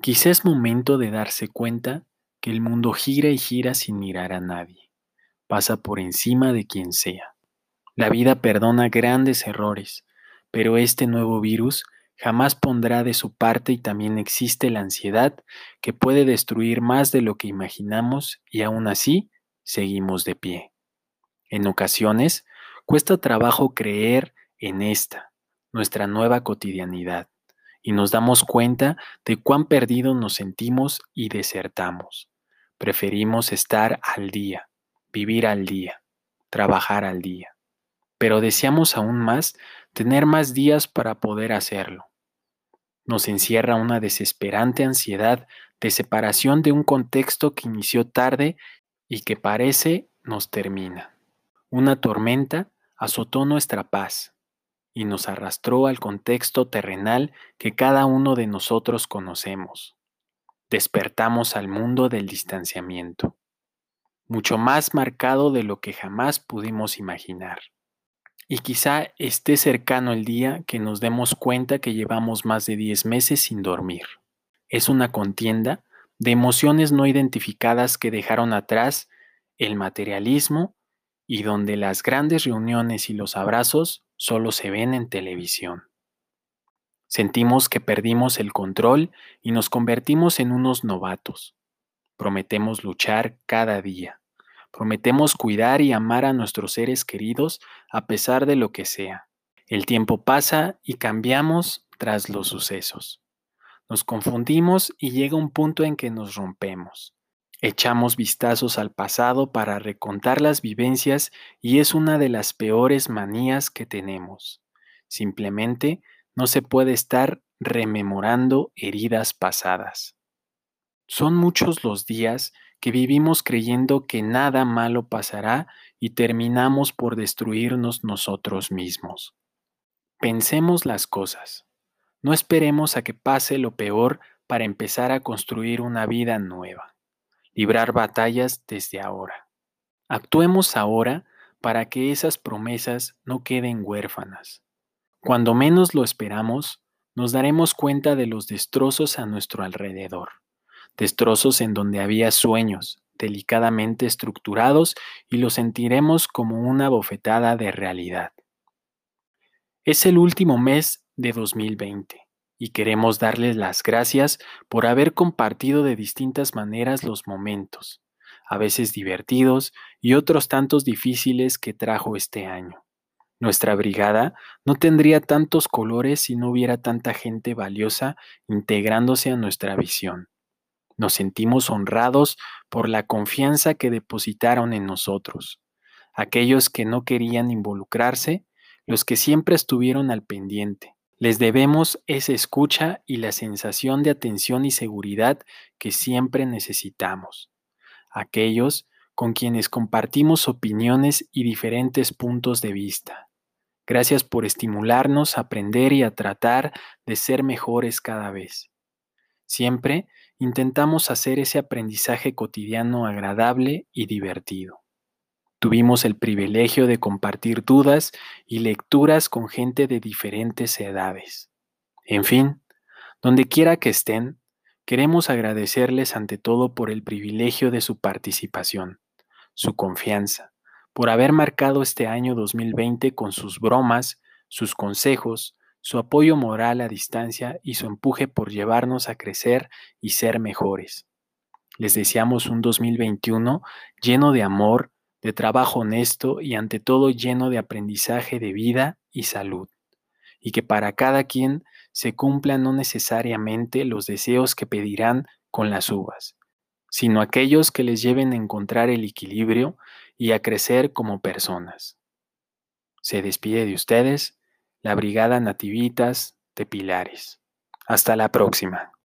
Quizá es momento de darse cuenta que el mundo gira y gira sin mirar a nadie. Pasa por encima de quien sea. La vida perdona grandes errores, pero este nuevo virus jamás pondrá de su parte y también existe la ansiedad que puede destruir más de lo que imaginamos y aún así seguimos de pie. En ocasiones cuesta trabajo creer en esta, nuestra nueva cotidianidad, y nos damos cuenta de cuán perdidos nos sentimos y desertamos. Preferimos estar al día, vivir al día, trabajar al día, pero deseamos aún más tener más días para poder hacerlo. Nos encierra una desesperante ansiedad de separación de un contexto que inició tarde y que parece nos termina. Una tormenta azotó nuestra paz, y nos arrastró al contexto terrenal que cada uno de nosotros conocemos. Despertamos al mundo del distanciamiento, mucho más marcado de lo que jamás pudimos imaginar. Y quizá esté cercano el día que nos demos cuenta que llevamos más de 10 meses sin dormir. Es una contienda de emociones no identificadas que dejaron atrás el materialismo y donde las grandes reuniones y los abrazos solo se ven en televisión. Sentimos que perdimos el control y nos convertimos en unos novatos. Prometemos luchar cada día. Prometemos cuidar y amar a nuestros seres queridos a pesar de lo que sea. El tiempo pasa y cambiamos tras los sucesos. Nos confundimos y llega un punto en que nos rompemos. Echamos vistazos al pasado para recontar las vivencias y es una de las peores manías que tenemos. Simplemente no se puede estar rememorando heridas pasadas. Son muchos los días que vivimos creyendo que nada malo pasará y terminamos por destruirnos nosotros mismos. Pensemos las cosas. No esperemos a que pase lo peor para empezar a construir una vida nueva librar batallas desde ahora. Actuemos ahora para que esas promesas no queden huérfanas. Cuando menos lo esperamos, nos daremos cuenta de los destrozos a nuestro alrededor, destrozos en donde había sueños delicadamente estructurados y los sentiremos como una bofetada de realidad. Es el último mes de 2020 y queremos darles las gracias por haber compartido de distintas maneras los momentos, a veces divertidos y otros tantos difíciles que trajo este año. Nuestra brigada no tendría tantos colores si no hubiera tanta gente valiosa integrándose a nuestra visión. Nos sentimos honrados por la confianza que depositaron en nosotros. Aquellos que no querían involucrarse, los que siempre estuvieron al pendiente, les debemos esa escucha y la sensación de atención y seguridad que siempre necesitamos. Aquellos con quienes compartimos opiniones y diferentes puntos de vista. Gracias por estimularnos a aprender y a tratar de ser mejores cada vez. Siempre intentamos hacer ese aprendizaje cotidiano agradable y divertido. Tuvimos el privilegio de compartir dudas y lecturas con gente de diferentes edades. En fin, donde quiera que estén, queremos agradecerles ante todo por el privilegio de su participación, su confianza, por haber marcado este año 2020 con sus bromas, sus consejos, su apoyo moral a distancia y su empuje por llevarnos a crecer y ser mejores. Les deseamos un 2021 lleno de amor, de trabajo honesto y ante todo lleno de aprendizaje de vida y salud, y que para cada quien se cumplan no necesariamente los deseos que pedirán con las uvas, sino aquellos que les lleven a encontrar el equilibrio y a crecer como personas. Se despide de ustedes la Brigada Nativitas de Pilares. Hasta la próxima.